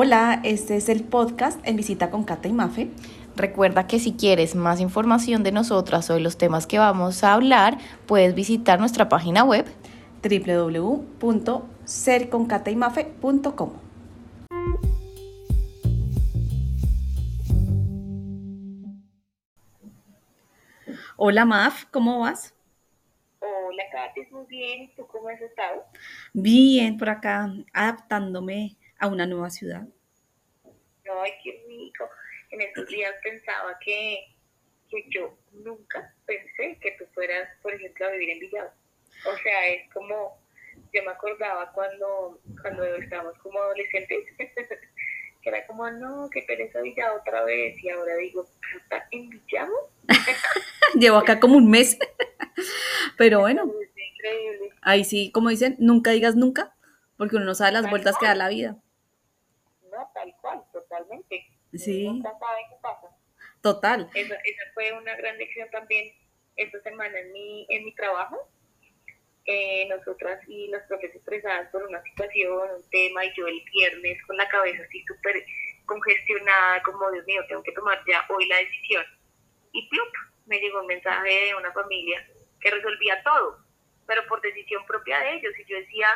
Hola, este es el podcast En Visita con Cata y Mafe. Recuerda que si quieres más información de nosotras o de los temas que vamos a hablar, puedes visitar nuestra página web www.serconcataymafe.com. Hola Maf, ¿cómo vas? Hola Katy, muy bien. ¿Tú cómo has estado? Bien, por acá, adaptándome a una nueva ciudad. Ay, qué rico. En estos días pensaba que, que yo nunca pensé que tú fueras, por ejemplo, a vivir en Villado. O sea, es como, yo me acordaba cuando, cuando estábamos como adolescentes, que era como, no, que pereza Villado otra vez. Y ahora digo, ¿está en Villado? Llevo acá como un mes. Pero bueno, Es increíble. ahí sí, como dicen, nunca digas nunca, porque uno no sabe las vueltas que da la vida. Totalmente. Sí. Nunca sabe qué pasa. Total. Esa, esa fue una gran lección también esta semana en mi, en mi trabajo. Eh, nosotras y las profes estresadas por una situación, un tema, y yo el viernes con la cabeza así súper congestionada, como Dios mío, tengo que tomar ya hoy la decisión. Y plup, me llegó un mensaje de una familia que resolvía todo, pero por decisión propia de ellos. Y yo decía,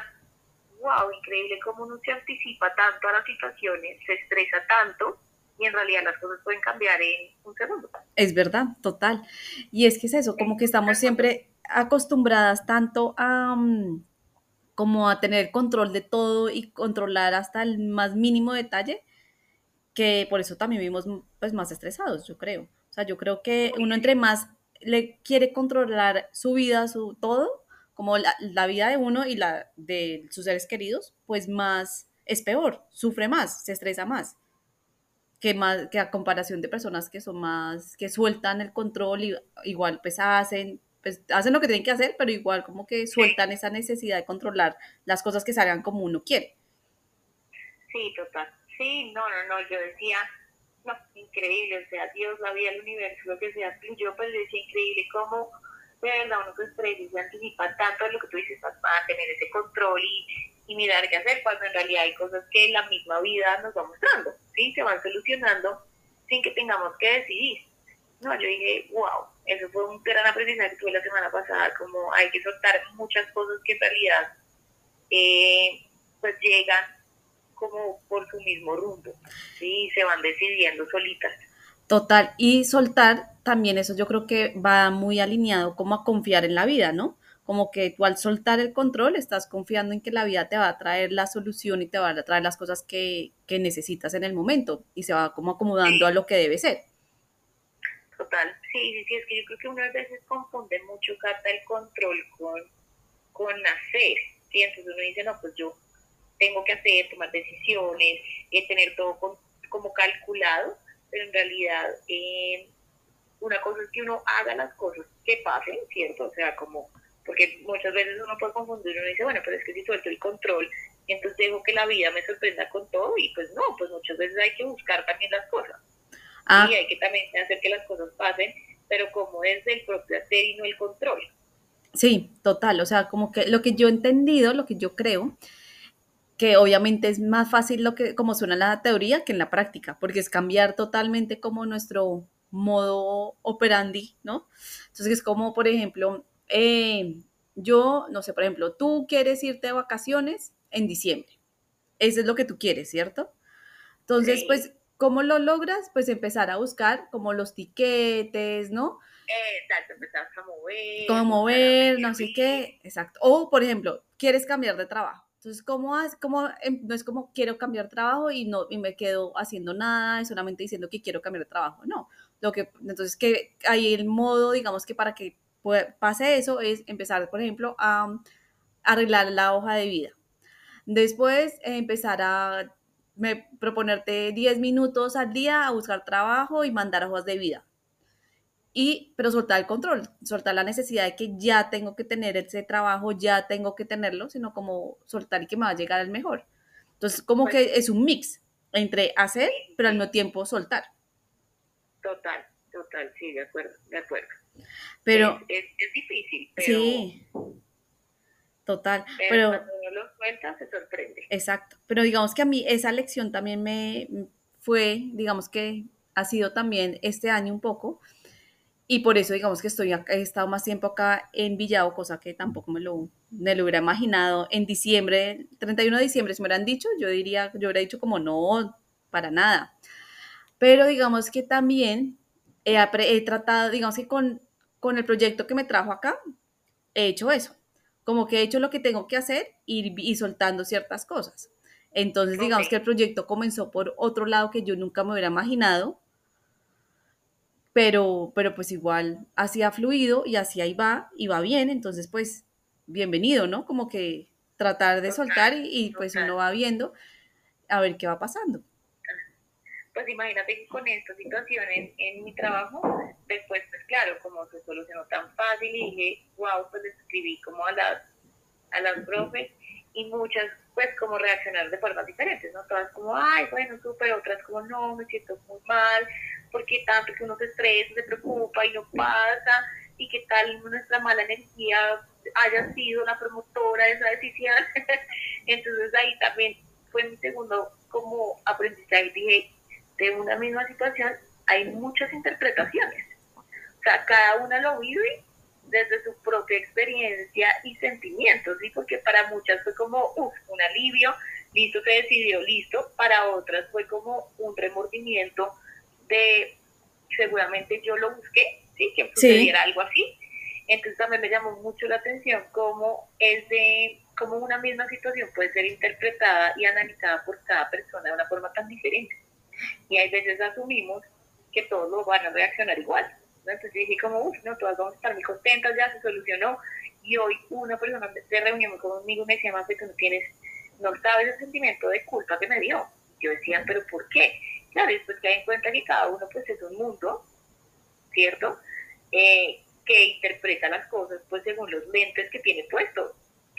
wow, increíble cómo uno se anticipa tanto a las situaciones, se estresa tanto, y en realidad las cosas pueden cambiar en un segundo. Es verdad, total. Y es que es eso, como que estamos siempre acostumbradas tanto a mm, como a tener control de todo y controlar hasta el más mínimo detalle, que por eso también vivimos pues más estresados, yo creo. O sea, yo creo que uno entre más le quiere controlar su vida, su todo, como la, la vida de uno y la de sus seres queridos, pues más es peor, sufre más, se estresa más que más que a comparación de personas que son más que sueltan el control y igual pues hacen pues hacen lo que tienen que hacer, pero igual como que sueltan esa necesidad de controlar las cosas que salgan como uno quiere. Sí, total. Sí, no, no, no, yo decía, no, increíble, o sea, Dios, la vida, el universo, lo que sea, yo pues decía increíble cómo de verdad uno se estresa y se anticipa tanto de lo que tú dices para tener ese control y, y mirar qué hacer, cuando en realidad hay cosas que la misma vida nos va mostrando, ¿sí? Se van solucionando sin que tengamos que decidir. No, yo dije, wow, eso fue un gran aprendizaje que tuve la semana pasada, como hay que soltar muchas cosas que en realidad eh, pues llegan como por su mismo rumbo, ¿sí? Se van decidiendo solitas. Total, y soltar también eso yo creo que va muy alineado como a confiar en la vida, ¿no? Como que tú al soltar el control estás confiando en que la vida te va a traer la solución y te va a traer las cosas que, que necesitas en el momento y se va como acomodando a lo que debe ser. Total, sí, sí, sí, es que yo creo que uno a veces confunde mucho, Carta, el control con, con hacer, ¿sí? Entonces uno dice, no, pues yo tengo que hacer, tomar decisiones, eh, tener todo con- como calculado, pero en realidad eh, una cosa es que uno haga las cosas que pasen, ¿cierto? O sea, como, porque muchas veces uno puede confundir, uno dice, bueno, pero es que si suelto el control, entonces dejo que la vida me sorprenda con todo, y pues no, pues muchas veces hay que buscar también las cosas. Ah, Y hay que también hacer que las cosas pasen, pero como desde el propio hacer y no el control. sí, total, o sea, como que lo que yo he entendido, lo que yo creo, que obviamente es más fácil lo que, como suena en la teoría que en la práctica, porque es cambiar totalmente como nuestro modo operandi, ¿no? Entonces es como, por ejemplo, eh, yo, no sé, por ejemplo, tú quieres irte de vacaciones en diciembre. Eso es lo que tú quieres, ¿cierto? Entonces, Sí. pues, ¿cómo lo logras? Pues empezar a buscar como los tiquetes, ¿no? Exacto, empezar a mover. a mover, ver no sé qué exacto. O, por ejemplo, quieres cambiar de trabajo. Entonces, ¿cómo, cómo em, no es como quiero cambiar de trabajo y no y me quedo haciendo nada y solamente diciendo que quiero cambiar de trabajo? No. Lo que, entonces, que ahí el modo, digamos que para que pase eso es empezar, por ejemplo, a um, arreglar la hoja de vida. Después, eh, empezar a me- proponerte 10 minutos al día a buscar trabajo y mandar hojas de vida y, pero soltar el control, soltar la necesidad de que ya tengo que tener ese trabajo, ya tengo que tenerlo, sino como soltar y que me va a llegar el mejor. Entonces, como Pues- que es un mix entre hacer, pero al mismo tiempo soltar. Total, total, sí, de acuerdo, de acuerdo. Pero es, es, es difícil, pero, sí, Total, pero, cuando uno lo cuenta se sorprende. Exacto, pero digamos que a mí esa lección también me fue, digamos que ha sido también este año un poco, y por eso digamos que estoy he estado más tiempo acá en Villao, cosa que tampoco me lo, me lo hubiera imaginado en diciembre, 31 de diciembre, si me hubieran dicho, yo diría, yo hubiera dicho como no, para nada. Pero digamos que también he, he tratado, digamos que con, con el proyecto que me trajo acá, he hecho eso. Como que he hecho lo que tengo que hacer y, y soltando ciertas cosas. Entonces, digamos que el proyecto comenzó por otro lado que yo nunca me hubiera imaginado, pero, pero pues igual así ha fluido y así ahí va y va bien, entonces pues bienvenido, ¿no? Como que tratar de soltar y, y pues uno va viendo a ver qué va pasando pues imagínate que con esta situación en, mi trabajo, después, pues claro, como se solucionó tan fácil y dije, wow, pues escribí como a las, a las profes y muchas, pues como reaccionar de formas diferentes, ¿no? Todas como, ay, bueno, súper, otras como, no, me siento muy mal, porque tanto que uno se estresa, se preocupa y no pasa, y que tal nuestra mala energía haya sido la promotora de esa decisión. Entonces ahí también fue mi segundo como aprendizaje, dije, de una misma situación hay muchas interpretaciones. O sea, cada una lo vive desde su propia experiencia y sentimientos, ¿sí? Porque para muchas fue como, uff, un alivio, listo, se decidió, listo. Para otras fue como un remordimiento de, seguramente yo lo busqué, ¿sí? Que sucediera algo así. Entonces también me llamó mucho la atención cómo es de, cómo una misma situación puede ser interpretada y analizada por cada persona de una forma tan diferente y hay veces asumimos que todos lo van a reaccionar igual. Entonces dije como, uff, no, todas vamos a estar muy contentas, ya se solucionó. Y hoy una persona se reunió conmigo y me decía, más que no tienes, no sabes el sentimiento de culpa que me dio. Yo decía, pero ¿por qué? Claro, después que hay en cuenta que cada uno pues es un mundo, ¿cierto? Eh, que interpreta las cosas pues según los lentes que tiene puestos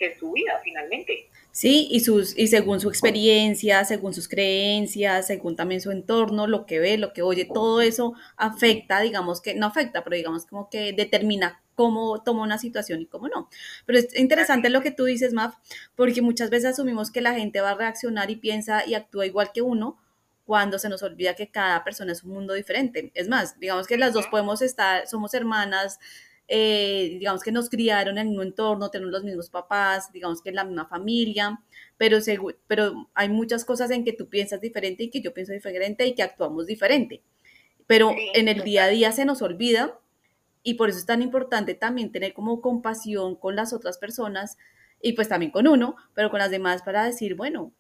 que es su vida finalmente. Sí, y, sus, y según su experiencia, según sus creencias, según también su entorno, lo que ve, lo que oye, todo eso afecta, digamos que, no afecta, pero digamos como que determina cómo toma una situación y cómo no. Pero es interesante lo que tú dices, Maf, porque muchas veces asumimos que la gente va a reaccionar y piensa y actúa igual que uno, cuando se nos olvida que cada persona es un mundo diferente. Es más, digamos que las dos podemos estar, somos hermanas, eh, digamos que nos criaron en un entorno, tenemos los mismos papás, digamos que en la misma familia, pero, pero hay muchas cosas en que tú piensas diferente y que yo pienso diferente y que actuamos diferente. Pero en el día a día se nos olvida y por eso es tan importante también tener como compasión con las otras personas y pues también con uno, pero con las demás para decir, bueno,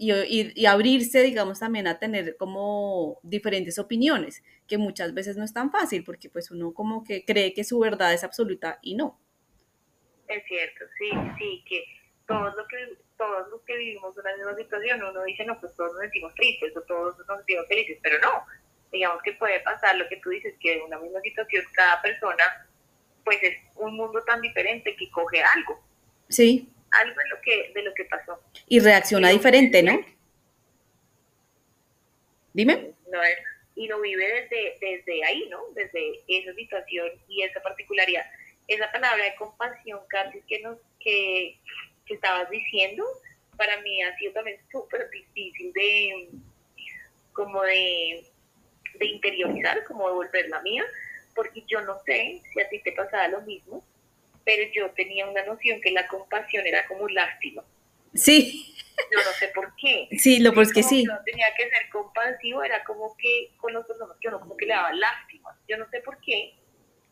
y, abrirse, digamos, también a tener como diferentes opiniones, que muchas veces no es tan fácil, porque pues uno como que cree que su verdad es absoluta y no. Es cierto, sí, sí, que todos los que, todos los que vivimos una misma situación, uno dice, no, pues todos nos sentimos tristes o todos nos sentimos felices, pero no, digamos que puede pasar lo que tú dices, que en una misma situación cada persona, pues es un mundo tan diferente que coge algo. Sí algo de lo que, de lo que pasó. Y reacciona diferente, ¿no? Dime. No, y lo vive desde, desde ahí, ¿no? Desde esa situación y esa particularidad. Esa palabra de compasión, casi que, nos, que, que estabas diciendo, para mí ha sido también súper difícil de, como de, de interiorizar, como de volverla mía, porque yo no sé si a ti te pasaba lo mismo, pero yo tenía una noción que la compasión era como lástima. Sí. Yo no sé por qué. Sí, lo pues que sí. Yo tenía que ser compasivo, era como que con los personas que uno como que le daba lástima. Yo no sé por qué.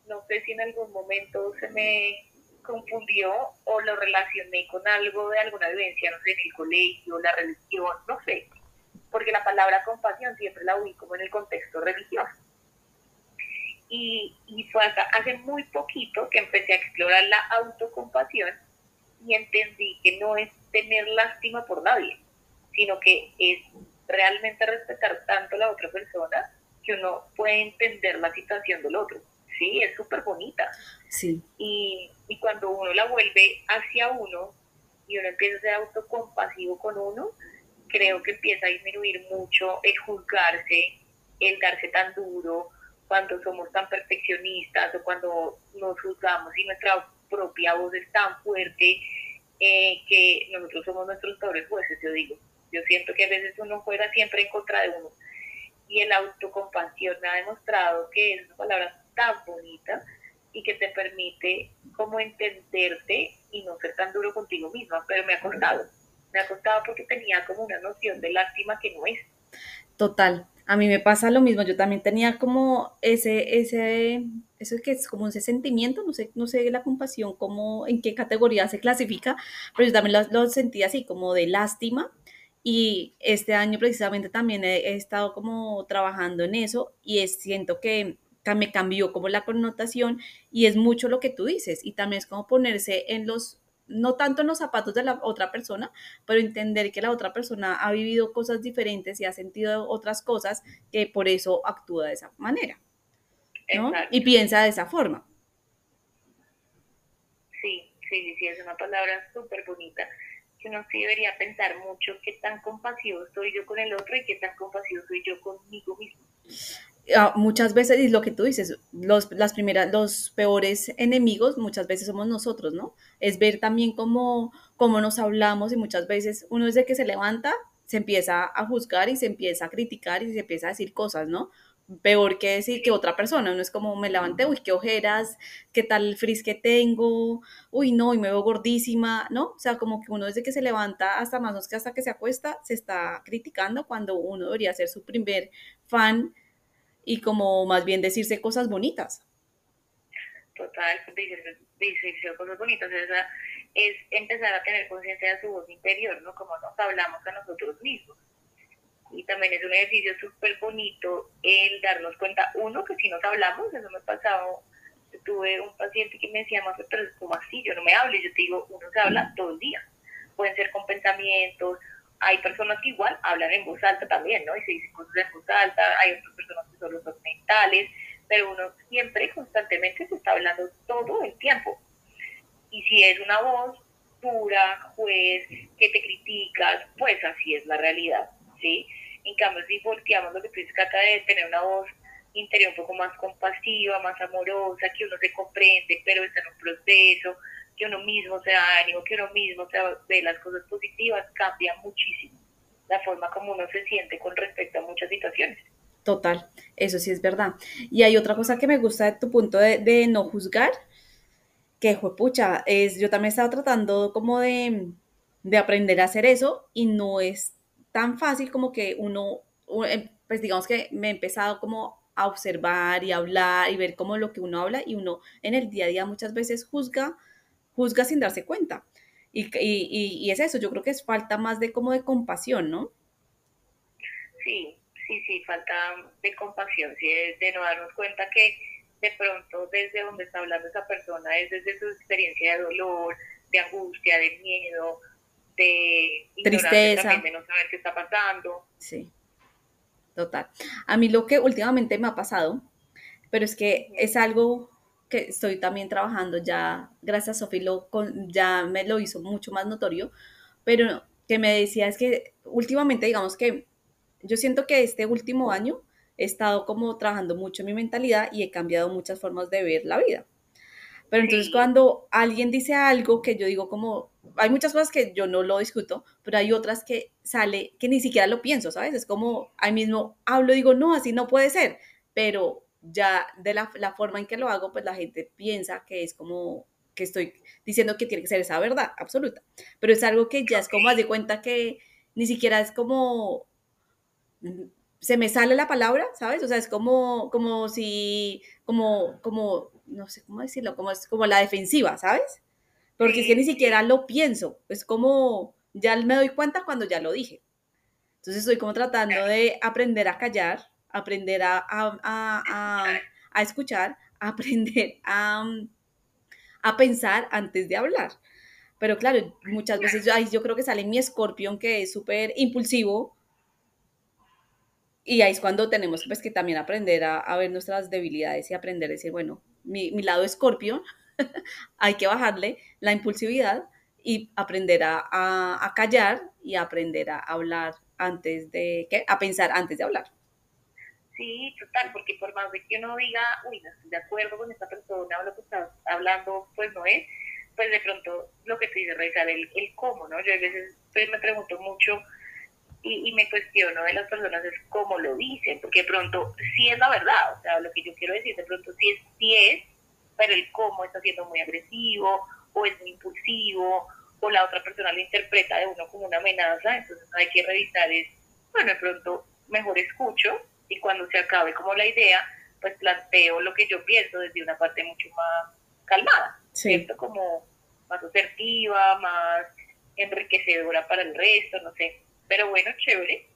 No sé si en algún momento se me confundió o lo relacioné con algo de alguna vivencia, no sé, en el colegio, la religión, no sé. Porque la palabra compasión siempre la uní como en el contexto religioso. Y, fue hace muy poquito que empecé a explorar la autocompasión y entendí que no es tener lástima por nadie, sino que es realmente respetar tanto a la otra persona que uno puede entender la situación del otro. Sí, es súper bonita. Sí. Y, y cuando uno la vuelve hacia uno y uno empieza a ser autocompasivo con uno, creo que empieza a disminuir mucho el juzgarse, el darse tan duro, cuando somos tan perfeccionistas o cuando nos juzgamos y nuestra propia voz es tan fuerte eh, que nosotros somos nuestros peores jueces, yo digo. Yo siento que a veces uno fuera siempre en contra de uno. Y el autocompasión me ha demostrado que es una palabra tan bonita y que te permite como entenderte y no ser tan duro contigo misma, pero me ha costado. Me ha costado porque tenía como una noción de lástima que no es. Total, a mí me pasa lo mismo, yo también tenía como ese, ese, eso que es como ese sentimiento, no sé, no sé la compasión, cómo, en qué categoría se clasifica, pero yo también lo, lo sentía así, como de lástima, y este año precisamente también he, estado como trabajando en eso y es, siento que me cambió como la connotación y es mucho lo que tú dices y también es como ponerse en los, no tanto en los zapatos de la otra persona, pero entender que la otra persona ha vivido cosas diferentes y ha sentido otras cosas que por eso actúa de esa manera. ¿no? Y piensa de esa forma. Sí, sí, sí, es una palabra súper bonita que uno sí debería pensar mucho qué tan compasivo soy yo con el otro y qué tan compasivo soy yo conmigo mismo. Muchas veces, y lo que tú dices, los, las primeras, los peores enemigos muchas veces somos nosotros, ¿no? Es ver también cómo, cómo nos hablamos y muchas veces uno desde que se levanta se empieza a juzgar y se empieza a criticar y se empieza a decir cosas, ¿no? peor que decir que otra persona, no es como me levanté, uy, qué ojeras, qué tal frizz que tengo, uy, no, y me veo gordísima, ¿no? O sea, como que uno desde que se levanta hasta más que hasta que se acuesta, se está criticando cuando uno debería ser su primer fan y como más bien decirse cosas bonitas. Total, decirse cosas bonitas, es empezar a tener conciencia de su voz interior, ¿no? Como nos hablamos a nosotros mismos y también es un ejercicio súper bonito el darnos cuenta, uno, que si nos hablamos, eso me ha pasado, tuve un paciente que me decía, más, pero es como así, yo no me hablo, y yo te digo, uno se habla todo el día, pueden ser con pensamientos, hay personas que igual hablan en voz alta también, ¿no? Y se dicen cosas en voz alta, hay otras personas que solo son mentales, pero uno siempre constantemente se está hablando todo el tiempo. Y si es una voz dura, juez, que te criticas, pues así es la realidad, ¿sí? En cambio, si volteamos lo que tú dices, trata de tener una voz interior un poco más compasiva, más amorosa, que uno se comprende, pero está en un proceso, que uno mismo se da ánimo, que uno mismo se ve las cosas positivas, cambia muchísimo la forma como uno se siente con respecto a muchas situaciones. Total, eso sí es verdad. Y hay otra cosa que me gusta de tu punto de, no juzgar, que pucha, es, yo también he estado tratando como de, de aprender a hacer eso y no es tan fácil como que uno, em, pues digamos que me he empezado como a observar y hablar y ver cómo lo que uno habla y uno en el día a día muchas veces juzga, juzga sin darse cuenta. Y, y, es eso, yo creo que es falta más de como de compasión, ¿no? Sí, sí, sí, falta de compasión, sí, de no darnos cuenta que de pronto desde donde está hablando esa persona es desde su experiencia de dolor, de angustia, de miedo, de tristeza, de no saber qué está pasando. Sí, total. A mí lo que últimamente me ha pasado, pero es que es algo que estoy también trabajando ya, gracias a Sofi, lo, ya me lo hizo mucho más notorio, pero que me decía es que últimamente, digamos que yo siento que este último año he estado como trabajando mucho en mi mentalidad y he cambiado muchas formas de ver la vida. Pero entonces cuando alguien dice algo que yo digo como, hay muchas cosas que yo no lo discuto, pero hay otras que sale que ni siquiera lo pienso, ¿sabes? Es como ahí mismo hablo, digo, no, así no puede ser, pero ya de la, la forma en que lo hago, pues la gente piensa que es como que estoy diciendo que tiene que ser esa verdad absoluta, pero es algo que ya es como, haz de cuenta que ni siquiera es como, se me sale la palabra, ¿sabes? O sea, es como, como si, como, como, no sé cómo decirlo, como es como la defensiva, ¿sabes? porque es que ni siquiera lo pienso, es como, ya me doy cuenta cuando ya lo dije. Entonces estoy como tratando de aprender a callar, aprender a, a, a, escuchar, aprender a, a pensar antes de hablar. Pero claro, muchas veces yo, yo creo que sale mi escorpión que es súper impulsivo. Y ahí es cuando tenemos pues, que también aprender a, ver nuestras debilidades y aprender a decir, bueno, mi, mi lado escorpión hay que bajarle la impulsividad y aprender a, callar y aprender a hablar antes de, ¿qué? A pensar antes de hablar. Sí, total, porque por más de que uno diga, uy, no estoy de acuerdo con esta persona o lo que está hablando, pues no es, pues de pronto lo que tú dices, revisar el, el cómo, ¿no? Yo a veces pues, me pregunto mucho y, y, me cuestiono de las personas es cómo lo dicen, porque de pronto sí es la verdad, o sea, lo que yo quiero decir de pronto sí es, sí es, pero el cómo está siendo muy agresivo o es muy impulsivo o la otra persona lo interpreta de uno como una amenaza, entonces hay que revisar es, bueno, de pronto mejor escucho y cuando se acabe como la idea, pues planteo lo que yo pienso desde una parte mucho más calmada, ¿cierto? Como más asertiva, más enriquecedora para el resto, no sé. Pero bueno, chévere.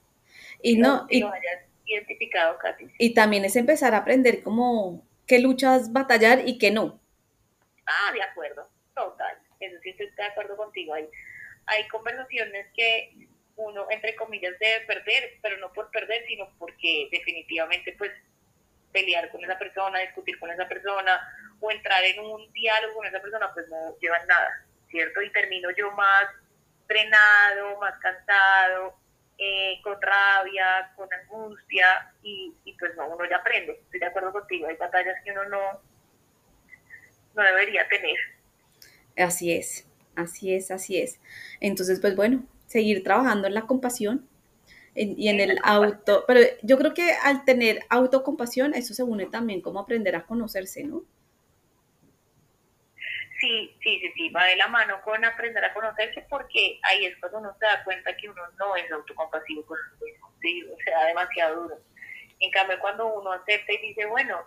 Y no, y, lo hayas identificado, Katy. Y también es empezar a aprender como qué luchas batallar y qué no. Ah, de acuerdo, total. Eso sí estoy de acuerdo contigo. Hay, hay conversaciones que uno, entre comillas, debe perder, pero no por perder, sino porque definitivamente, pues, pelear con esa persona, discutir con esa persona o entrar en un diálogo con esa persona, pues no llevan nada, ¿cierto? Y termino yo más drenado, más cansado, eh, con rabia, con angustia, y, y, pues no, uno ya aprende. Estoy de acuerdo contigo, hay batallas que uno no, no debería tener. Así es, así es, así es. Entonces, pues bueno, seguir trabajando en la compasión en, y en el auto, pero yo creo que al tener autocompasión, eso se une también como aprender a conocerse, ¿no? Sí, sí, sí, sí, va de la mano con aprender a conocerse porque ahí es cuando uno se da cuenta que uno no es autocompasivo con uno mismo, sí, o sea, demasiado duro. En cambio, cuando uno acepta y dice, bueno,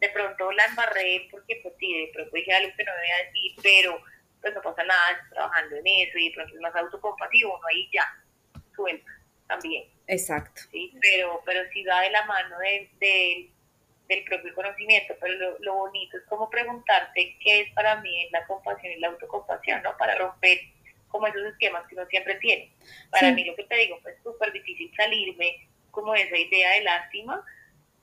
de pronto la embarré porque pues sí, de pronto dije algo que no debía decir, pero pues no pasa nada, estoy trabajando en eso y de pronto es más autocompasivo, uno ahí ya suelta también. Exacto. Sí, pero, pero sí va de la mano de, de del propio conocimiento, pero lo, lo, bonito es como preguntarte qué es para mí la compasión y la autocompasión, ¿no? Para romper como esos esquemas que uno siempre tiene. Para sí. mí lo que te digo, fue súper difícil salirme como de esa idea de lástima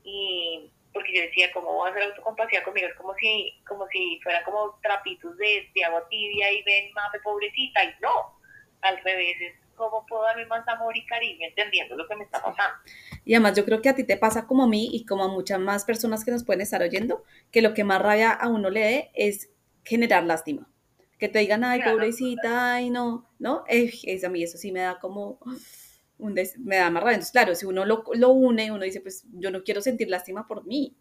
y porque yo decía, ¿cómo voy a hacer autocompasión conmigo? Es como si, como si fueran como trapitos de, de agua tibia y ven, mame, pobrecita, y no, al revés, es cómo puedo darme más amor y cariño entendiendo lo que me está pasando. Y además yo creo que a ti te pasa como a mí y como a muchas más personas que nos pueden estar oyendo, que lo que más rabia a uno le dé es generar lástima. Que te digan, ay, pobrecita, ay, no, ¿no? Eh, es, a mí eso sí me da como, un me da más rabia. Entonces, claro, si uno lo, lo une, uno dice, pues yo no quiero sentir lástima por mí.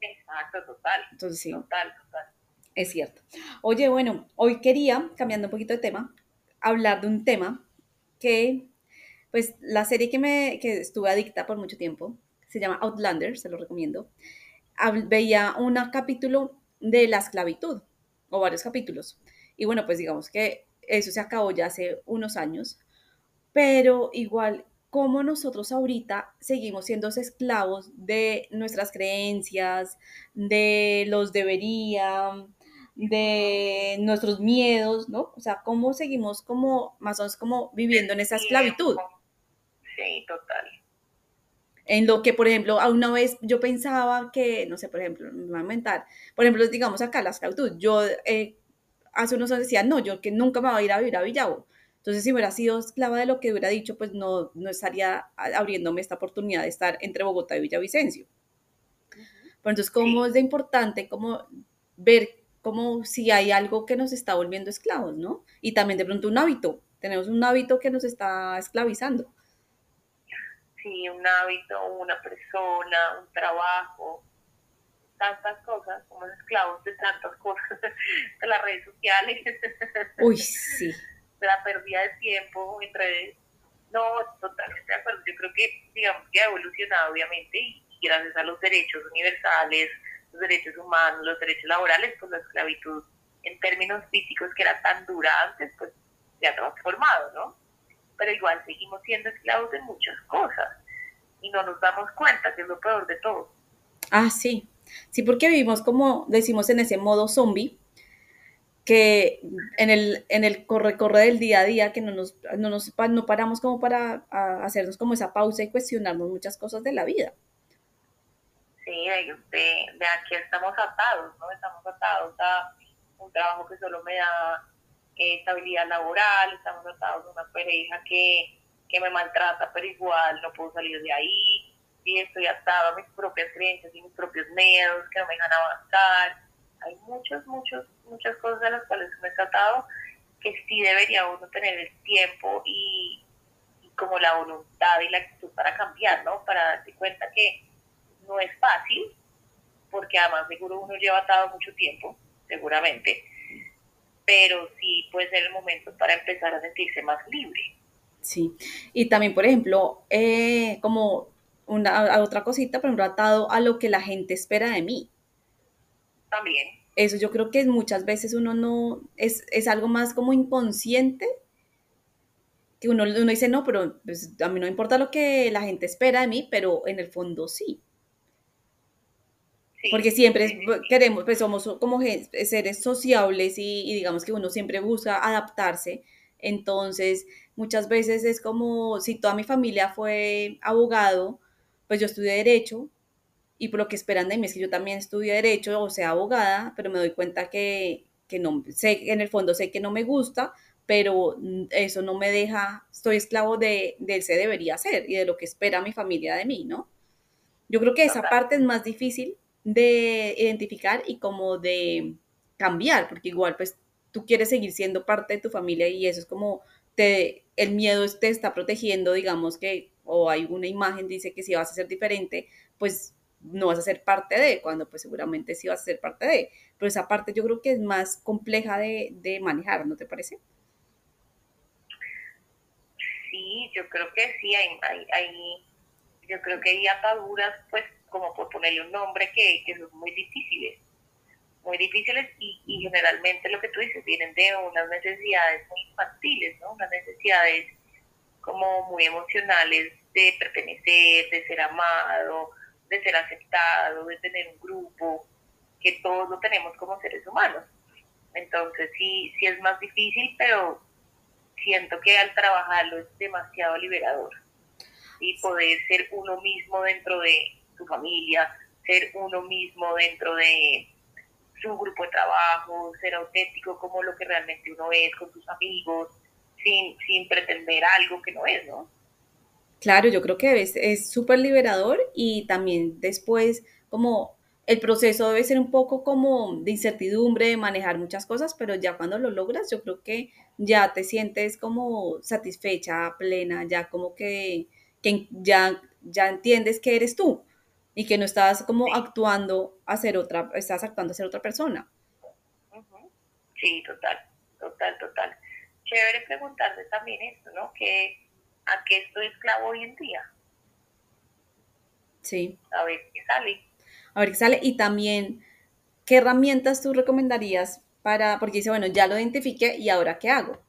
Exacto, total. Entonces, sí. Total, total. Es cierto. Oye, bueno, hoy quería, cambiando un poquito de tema, hablar de un tema que, pues, la serie que, me, que estuve adicta por mucho tiempo, se llama Outlander, se lo recomiendo, veía un capítulo de la esclavitud, o varios capítulos. Y bueno, pues digamos que eso se acabó ya hace unos años, pero igual, como nosotros ahorita seguimos siendo esclavos de nuestras creencias, de los deberían, de nuestros miedos, ¿no? O sea, cómo seguimos como, más o menos como viviendo en esa esclavitud. Sí, total. En lo que, por ejemplo, a una vez yo pensaba que, no sé, por ejemplo, me voy a inventar, por ejemplo, digamos acá la esclavitud, yo eh, hace unos años decía, no, yo que nunca me voy a ir a vivir a Villavo. Entonces, si hubiera sido esclava de lo que hubiera dicho, pues no, no estaría abriéndome esta oportunidad de estar entre Bogotá y Villavicencio. Uh -huh. Pero entonces, ¿cómo sí. es de importante como ver como si hay algo que nos está volviendo esclavos, ¿no? Y también de pronto un hábito, tenemos un hábito que nos está esclavizando. Sí, un hábito, una persona, un trabajo, tantas cosas, somos esclavos de tantas cosas, de las redes sociales. Uy, sí. La pérdida de tiempo entre... No, totalmente de acuerdo. Yo creo que, digamos, que ha evolucionado, obviamente, y gracias a los derechos universales, los derechos humanos, los derechos laborales, pues la esclavitud en términos físicos que era tan dura antes, pues se ha transformado, ¿no? Pero igual seguimos siendo esclavos de muchas cosas y no nos damos cuenta que es lo peor de todo. Ah, sí. Sí, porque vivimos como decimos en ese modo zombie, que en el, en el corre, corre del día a día, que no nos, no nos no paramos como para hacernos como esa pausa y cuestionarnos muchas cosas de la vida sí, de, de, aquí estamos atados, ¿no? Estamos atados a un trabajo que solo me da eh, estabilidad laboral, estamos atados a una pareja que, que me maltrata, pero igual no puedo salir de ahí, y estoy atado a mis propias creencias y mis propios miedos que no me dejan avanzar. Hay muchos, muchos, muchas cosas de las cuales me he tratado que sí debería uno tener el tiempo y, como la voluntad y la actitud para cambiar, ¿no? Para darse cuenta que no es fácil, porque además seguro uno lleva atado mucho tiempo, seguramente, pero sí puede ser el momento para empezar a sentirse más libre. Sí, y también, por ejemplo, eh, como una otra cosita, por ejemplo, atado a lo que la gente espera de mí. También. Eso yo creo que muchas veces uno no, es, es algo más como inconsciente, que uno, uno dice, no, pero pues, a mí no importa lo que la gente espera de mí, pero en el fondo sí. Porque siempre queremos, pues somos como seres sociables y, y, digamos que uno siempre busca adaptarse. Entonces, muchas veces es como si toda mi familia fue abogado, pues yo estudié derecho y por lo que esperan de mí es que yo también estudie derecho o sea abogada, pero me doy cuenta que, que no sé, en el fondo sé que no me gusta, pero eso no me deja, estoy esclavo de, de se debería hacer y de lo que espera mi familia de mí, ¿no? Yo creo que esa parte es más difícil de identificar y como de cambiar, porque igual pues tú quieres seguir siendo parte de tu familia y eso es como te, el miedo te está protegiendo, digamos que o hay una imagen dice que si vas a ser diferente, pues no vas a ser parte de, cuando pues seguramente sí vas a ser parte de. Pero esa parte yo creo que es más compleja de, de manejar, ¿no te parece? Sí, yo creo que sí, hay, hay, yo creo que hay ataduras, pues como por ponerle un nombre, que, que son muy difíciles, muy difíciles y, y generalmente lo que tú dices vienen de unas necesidades muy infantiles, ¿no? Unas necesidades como muy emocionales de pertenecer, de ser amado, de ser aceptado, de tener un grupo, que todos lo tenemos como seres humanos. Entonces sí, sí es más difícil, pero siento que al trabajarlo es demasiado liberador. Y poder ser uno mismo dentro de su familia, ser uno mismo dentro de su grupo de trabajo, ser auténtico como lo que realmente uno es con sus amigos, sin, pretender algo que no es, ¿no? Claro, yo creo que es súper liberador y también después como el proceso debe ser un poco como de incertidumbre, de manejar muchas cosas, pero ya cuando lo logras, yo creo que ya te sientes como satisfecha, plena, ya como que, ya, ya entiendes que eres tú y que no estás como actuando a ser otra, estás actuando a ser otra persona. Sí, total, total, total chévere preguntarse también esto, ¿no? Que, ¿A qué estoy esclavo hoy en día? Sí. A ver qué sale. A ver qué sale. Y también, ¿qué herramientas tú recomendarías para, porque dice, bueno, ya lo identifiqué y ahora qué hago?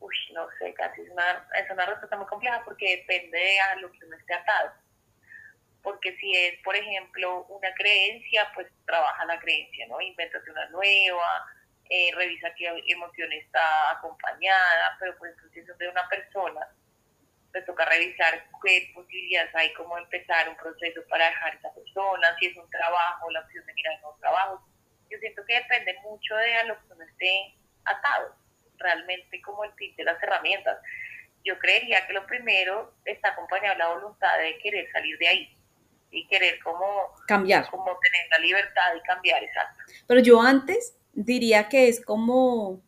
Uy, no sé, casi es una, es una respuesta muy compleja porque depende a lo que uno esté atado. Porque si es, por ejemplo, una creencia, pues trabaja la creencia, ¿no? Invéntate una nueva, eh, revisa qué emoción está acompañada, pero pues si es de una persona, pues toca revisar qué posibilidades hay, cómo empezar un proceso para dejar a esa persona, si es un trabajo, la opción de mirar nuevos trabajos. Yo siento que depende mucho de a lo que uno esté atado, realmente como el tip de las herramientas. Yo creería que lo primero está acompañado de la voluntad de querer salir de ahí y querer como cambiar, como tener la libertad y cambiar, exacto. Pero yo antes diría que es como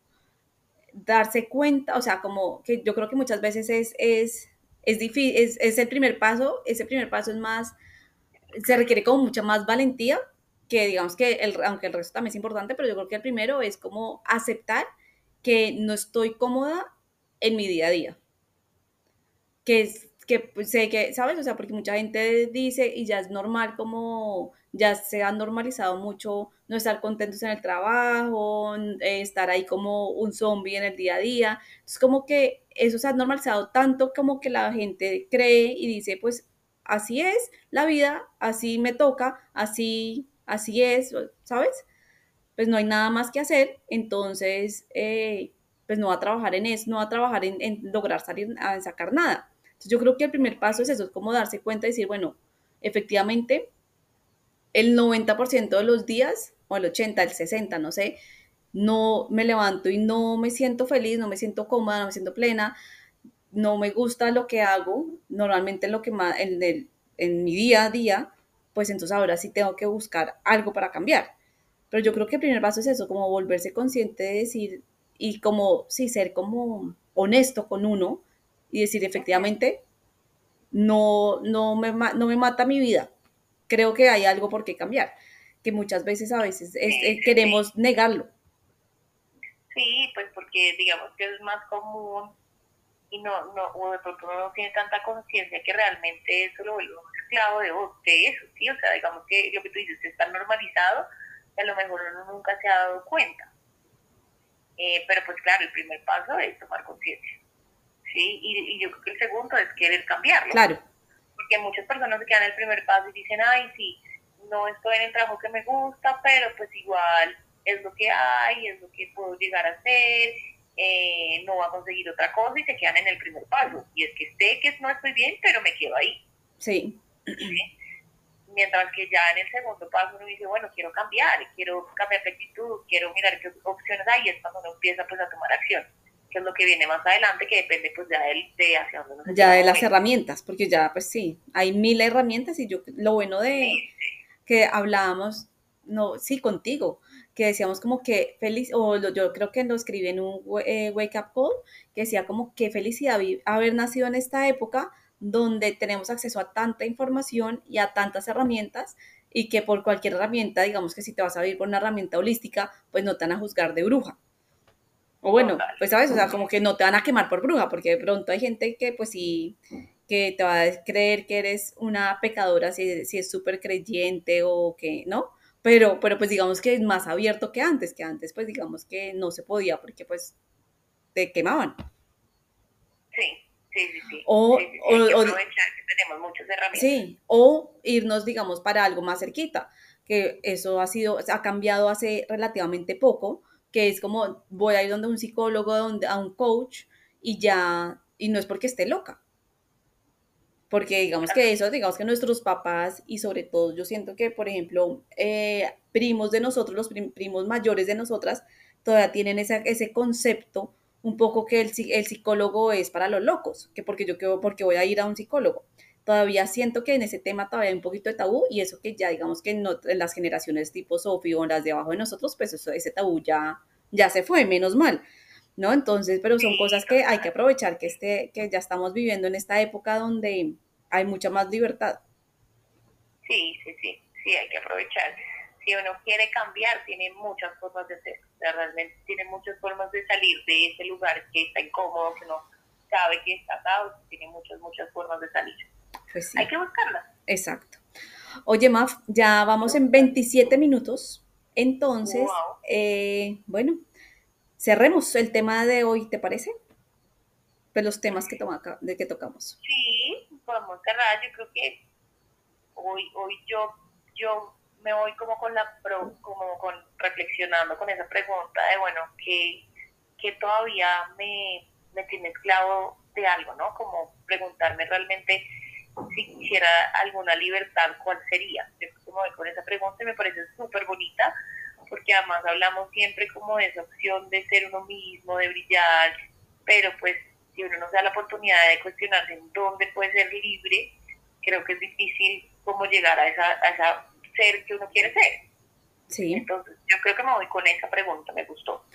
darse cuenta, o sea, como que yo creo que muchas veces es, es, es difícil, es, es, el primer paso, ese primer paso es más, se requiere como mucha más valentía, que digamos que, el, aunque el resto también es importante, pero yo creo que el primero es como aceptar que no estoy cómoda en mi día a día, que es, que pues, sé que, ¿sabes? O sea, porque mucha gente dice y ya es normal como ya se ha normalizado mucho no estar contentos en el trabajo, eh, estar ahí como un zombie en el día a día. Es como que eso se ha normalizado tanto como que la gente cree y dice, pues así es la vida, así me toca, así, así es, ¿sabes? Pues no hay nada más que hacer, entonces, eh, pues no va a trabajar en eso, no va a trabajar en, en lograr salir a sacar nada. Yo creo que el primer paso es eso, es como darse cuenta y decir, bueno, efectivamente el 90% de los días, o el 80, el 60, no sé, no me levanto y no me siento feliz, no me siento cómoda, no me siento plena, no me gusta lo que hago, normalmente lo que más, en, el, en mi día a día, pues entonces ahora sí tengo que buscar algo para cambiar. Pero yo creo que el primer paso es eso, como volverse consciente de decir, y como, sí, ser como honesto con uno y decir efectivamente, no, no, me, no me mata mi vida. Creo que hay algo por qué cambiar, que muchas veces a veces eh, queremos negarlo. Sí, pues porque digamos que es más común y no, no, o de pronto uno no tiene tanta conciencia que realmente eso lo vuelve un esclavo de, de eso, ¿sí? O sea, digamos que lo que tú dices está normalizado y a lo mejor uno nunca se ha dado cuenta. Eh, pero pues claro, el primer paso es tomar conciencia, ¿sí? Y, y, yo creo que el segundo es querer cambiarlo. Claro. Porque muchas personas se quedan en el primer paso y dicen, ay, sí, no estoy en el trabajo que me gusta, pero pues igual es lo que hay, es lo que puedo llegar a hacer, eh, no va a conseguir otra cosa y se quedan en el primer paso. Y es que sé que no estoy bien, pero me quedo ahí. Sí. Mientras que ya en el segundo paso uno dice, bueno, quiero cambiar, quiero cambiar de actitud, quiero mirar qué opciones hay, y es cuando uno empieza pues a tomar acción que es lo que viene más adelante, que depende pues ya de, de hacia dónde nos Ya de las herramientas, porque ya pues sí, hay mil herramientas y yo lo bueno de que hablábamos, no, sí, contigo, que decíamos como que feliz, o yo creo que lo escribí en un eh, wake up call, que decía como que felicidad haber nacido en esta época donde tenemos acceso a tanta información y a tantas herramientas y que por cualquier herramienta, digamos que si te vas a vivir por una herramienta holística, pues no te van a juzgar de bruja. O bueno, pues sabes, o sea, como que no te van a quemar por bruja, porque de pronto hay gente que pues sí, que te va a creer que eres una pecadora si, si es súper creyente o que, ¿no? pero, pero pues digamos que es más abierto que antes, que antes pues digamos que no se podía porque pues te quemaban. Sí, sí, sí, sí. O, sí, o, o que tenemos muchas herramientas. Sí, o irnos digamos para algo más cerquita, que eso ha sido, ha cambiado hace relativamente poco, que es como voy a ir donde un psicólogo, a un coach y ya, y no es porque esté loca, porque digamos que eso, digamos que nuestros papás y sobre todo yo siento que, por ejemplo, eh, primos de nosotros, los primos mayores de nosotras, todavía tienen ese, concepto un poco que el, el, psicólogo es para los locos, que porque yo porque voy a ir a un psicólogo. Todavía siento que en ese tema todavía hay un poquito de tabú y eso que ya digamos que en, en las generaciones tipo Sofi o en las de abajo de nosotros, pues eso, ese tabú ya, ya se fue, menos mal. ¿no? Entonces, pero son cosas que hay que aprovechar, que, este, que ya estamos viviendo en esta época donde hay mucha más libertad. Sí, sí, sí, sí, hay que aprovechar. Si uno quiere cambiar, tiene muchas formas de hacer, realmente tiene muchas formas de salir de ese lugar que está incómodo, que no sabe que está atado, tiene muchas, muchas formas de salir. Pues sí. Hay que buscarlas. Exacto. Oye, Maf, ya vamos en 27 minutos. Entonces, eh, bueno, cerremos el tema de hoy, ¿te parece? De los temas que, toma, de que tocamos. Sí, podemos cerrar. Yo creo que hoy, hoy yo, yo me voy como con la como con reflexionando con esa pregunta de bueno, que, que todavía me, me tiene esclavo de algo, ¿no? Como preguntarme realmente si quisiera alguna libertad, ¿cuál sería? Yo como voy con esa pregunta y me parece súper bonita porque además hablamos siempre como de esa opción de ser uno mismo, de brillar, pero pues si uno no se da la oportunidad de cuestionarse en dónde puede ser libre, creo que es difícil como llegar a esa, a esa ser que uno quiere ser. Sí. Entonces, yo creo que me voy con esa pregunta, me gustó.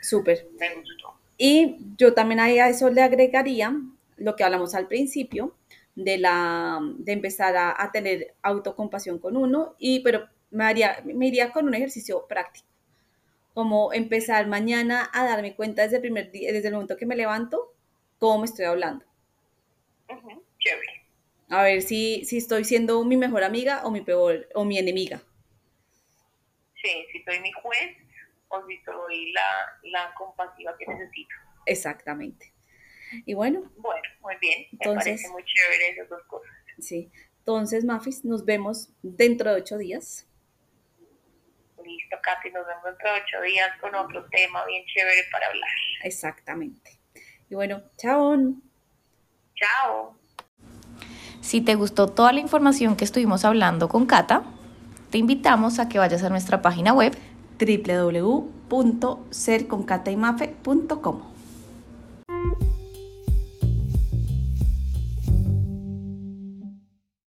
Súper. Me gustó. Y yo también a eso le agregaría lo que hablamos al principio, de, la, de empezar a, a tener autocompasión con uno, y, pero me, haría, me iría con un ejercicio práctico, como empezar mañana a darme cuenta desde el primer día, desde el momento que me levanto, cómo me estoy hablando. A ver si, si estoy siendo mi mejor amiga o mi peor, o mi enemiga. Sí, si soy mi juez o si soy la, la compasiva que necesito. Exactamente. Y bueno. Bueno, muy bien. Entonces, me parece muy chévere esas dos cosas. Sí. Entonces, Mafis, nos vemos dentro de ocho días. Listo, Katy, nos vemos dentro de ocho días con otro tema bien chévere para hablar. Exactamente. Y bueno, chao. Chao. Si te gustó toda la información que estuvimos hablando con Cata, te invitamos a que vayas a nuestra página web www.serconcataymafe.com.